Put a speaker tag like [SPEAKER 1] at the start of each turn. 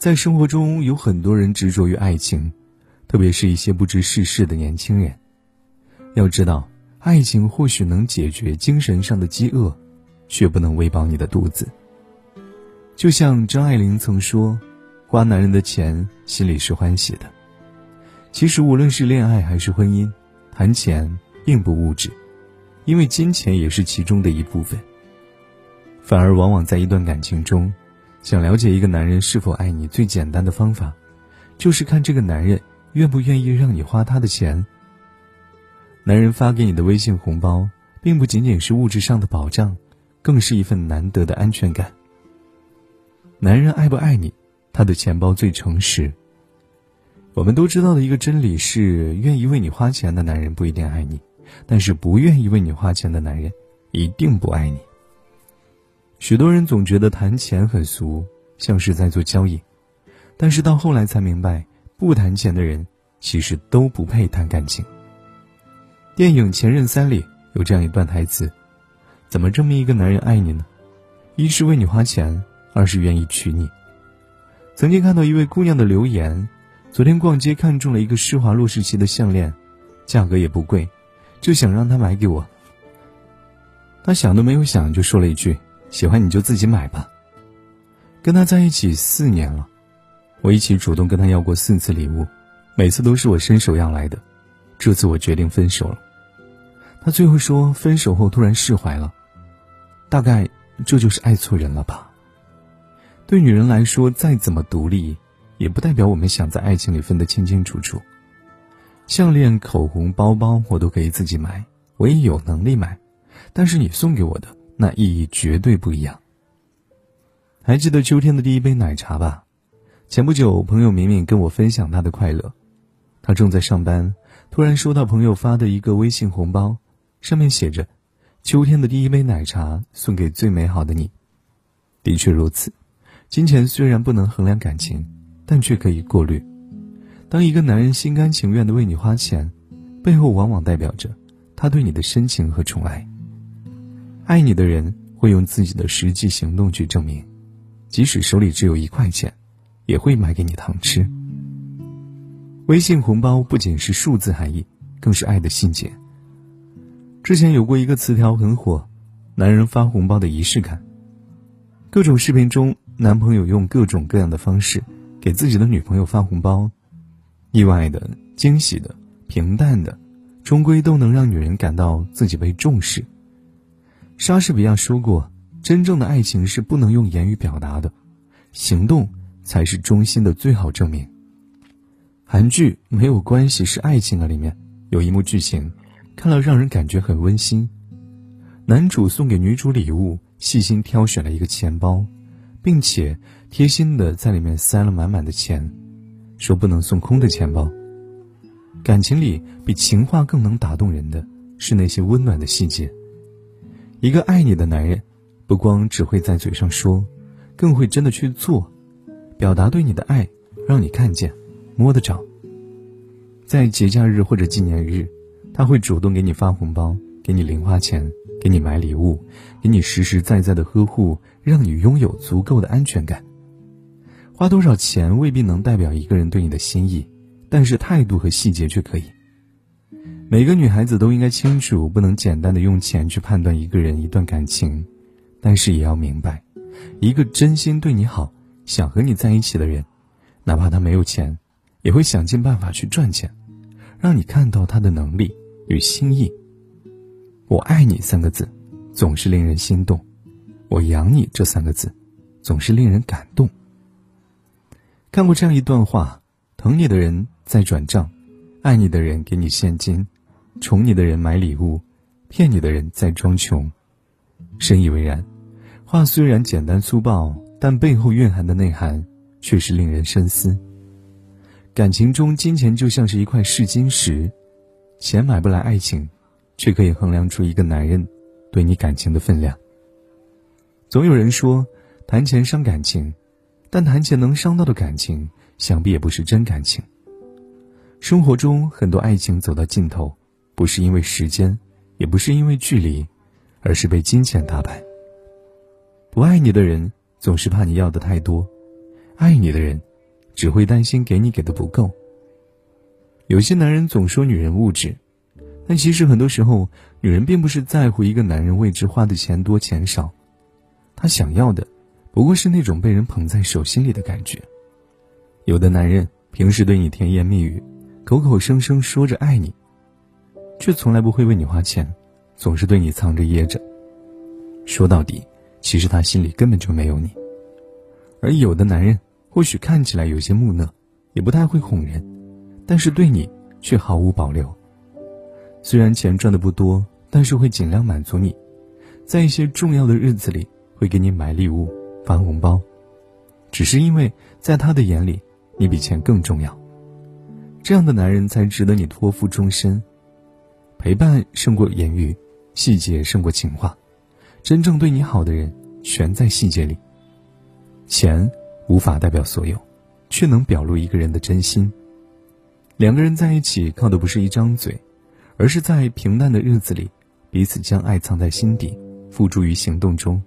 [SPEAKER 1] 在生活中，有很多人执着于爱情，特别是一些不知世事的年轻人。要知道，爱情或许能解决精神上的饥饿，却不能喂饱你的肚子。就像张爱玲曾说：“花男人的钱，心里是欢喜的。”其实，无论是恋爱还是婚姻，谈钱并不物质，因为金钱也是其中的一部分。反而，往往在一段感情中。想了解一个男人是否爱你，最简单的方法，就是看这个男人愿不愿意让你花他的钱。男人发给你的微信红包，并不仅仅是物质上的保障，更是一份难得的安全感。男人爱不爱你，他的钱包最诚实。我们都知道的一个真理是：愿意为你花钱的男人不一定爱你，但是不愿意为你花钱的男人，一定不爱你。许多人总觉得谈钱很俗，像是在做交易，但是到后来才明白，不谈钱的人其实都不配谈感情。电影《前任三》里有这样一段台词：“怎么证明一个男人爱你呢？一是为你花钱，二是愿意娶你。”曾经看到一位姑娘的留言：“昨天逛街看中了一个施华洛世奇的项链，价格也不贵，就想让他买给我。”她想都没有想就说了一句。喜欢你就自己买吧。跟他在一起四年了，我一起主动跟他要过四次礼物，每次都是我伸手要来的。这次我决定分手了。他最后说，分手后突然释怀了，大概这就是爱错人了吧。对女人来说，再怎么独立，也不代表我们想在爱情里分得清清楚楚。项链、口红、包包，我都可以自己买，我也有能力买，但是你送给我的。那意义绝对不一样。还记得秋天的第一杯奶茶吧？前不久，朋友明明跟我分享他的快乐。他正在上班，突然收到朋友发的一个微信红包，上面写着：“秋天的第一杯奶茶送给最美好的你。”的确如此，金钱虽然不能衡量感情，但却可以过滤。当一个男人心甘情愿的为你花钱，背后往往代表着他对你的深情和宠爱。爱你的人会用自己的实际行动去证明，即使手里只有一块钱，也会买给你糖吃。微信红包不仅是数字含义，更是爱的信件。之前有过一个词条很火，男人发红包的仪式感。各种视频中，男朋友用各种各样的方式给自己的女朋友发红包，意外的、惊喜的、平淡的，终归都能让女人感到自己被重视。莎士比亚说过：“真正的爱情是不能用言语表达的，行动才是忠心的最好证明。”韩剧《没有关系是爱情》啊，里面有一幕剧情，看了让人感觉很温馨。男主送给女主礼物，细心挑选了一个钱包，并且贴心的在里面塞了满满的钱，说不能送空的钱包。感情里比情话更能打动人的是那些温暖的细节。一个爱你的男人，不光只会在嘴上说，更会真的去做，表达对你的爱，让你看见、摸得着。在节假日或者纪念日，他会主动给你发红包，给你零花钱，给你买礼物，给你实实在在的呵护，让你拥有足够的安全感。花多少钱未必能代表一个人对你的心意，但是态度和细节却可以。每个女孩子都应该清楚，不能简单的用钱去判断一个人、一段感情，但是也要明白，一个真心对你好、想和你在一起的人，哪怕他没有钱，也会想尽办法去赚钱，让你看到他的能力与心意。我爱你三个字，总是令人心动；我养你这三个字，总是令人感动。看过这样一段话：疼你的人在转账，爱你的人给你现金。宠你的人买礼物，骗你的人在装穷，深以为然。话虽然简单粗暴，但背后蕴含的内涵却是令人深思。感情中，金钱就像是一块试金石，钱买不来爱情，却可以衡量出一个男人对你感情的分量。总有人说，谈钱伤感情，但谈钱能伤到的感情，想必也不是真感情。生活中很多爱情走到尽头。不是因为时间，也不是因为距离，而是被金钱打败。不爱你的人总是怕你要的太多，爱你的人只会担心给你给的不够。有些男人总说女人物质，但其实很多时候，女人并不是在乎一个男人为之花的钱多钱少，她想要的，不过是那种被人捧在手心里的感觉。有的男人平时对你甜言蜜语，口口声声说着爱你，却从来不会为你花钱，总是对你藏着掖着。说到底，其实他心里根本就没有你。而有的男人或许看起来有些木讷，也不太会哄人，但是对你却毫无保留。虽然钱赚的不多，但是会尽量满足你，在一些重要的日子里会给你买礼物、发红包，只是因为在他的眼里，你比钱更重要。这样的男人才值得你托付终身。陪伴胜过言语，细节胜过情话。真正对你好的人，全在细节里。钱无法代表所有，却能表露一个人的真心。两个人在一起，靠的不是一张嘴，而是在平淡的日子里，彼此将爱藏在心底，付诸于行动中。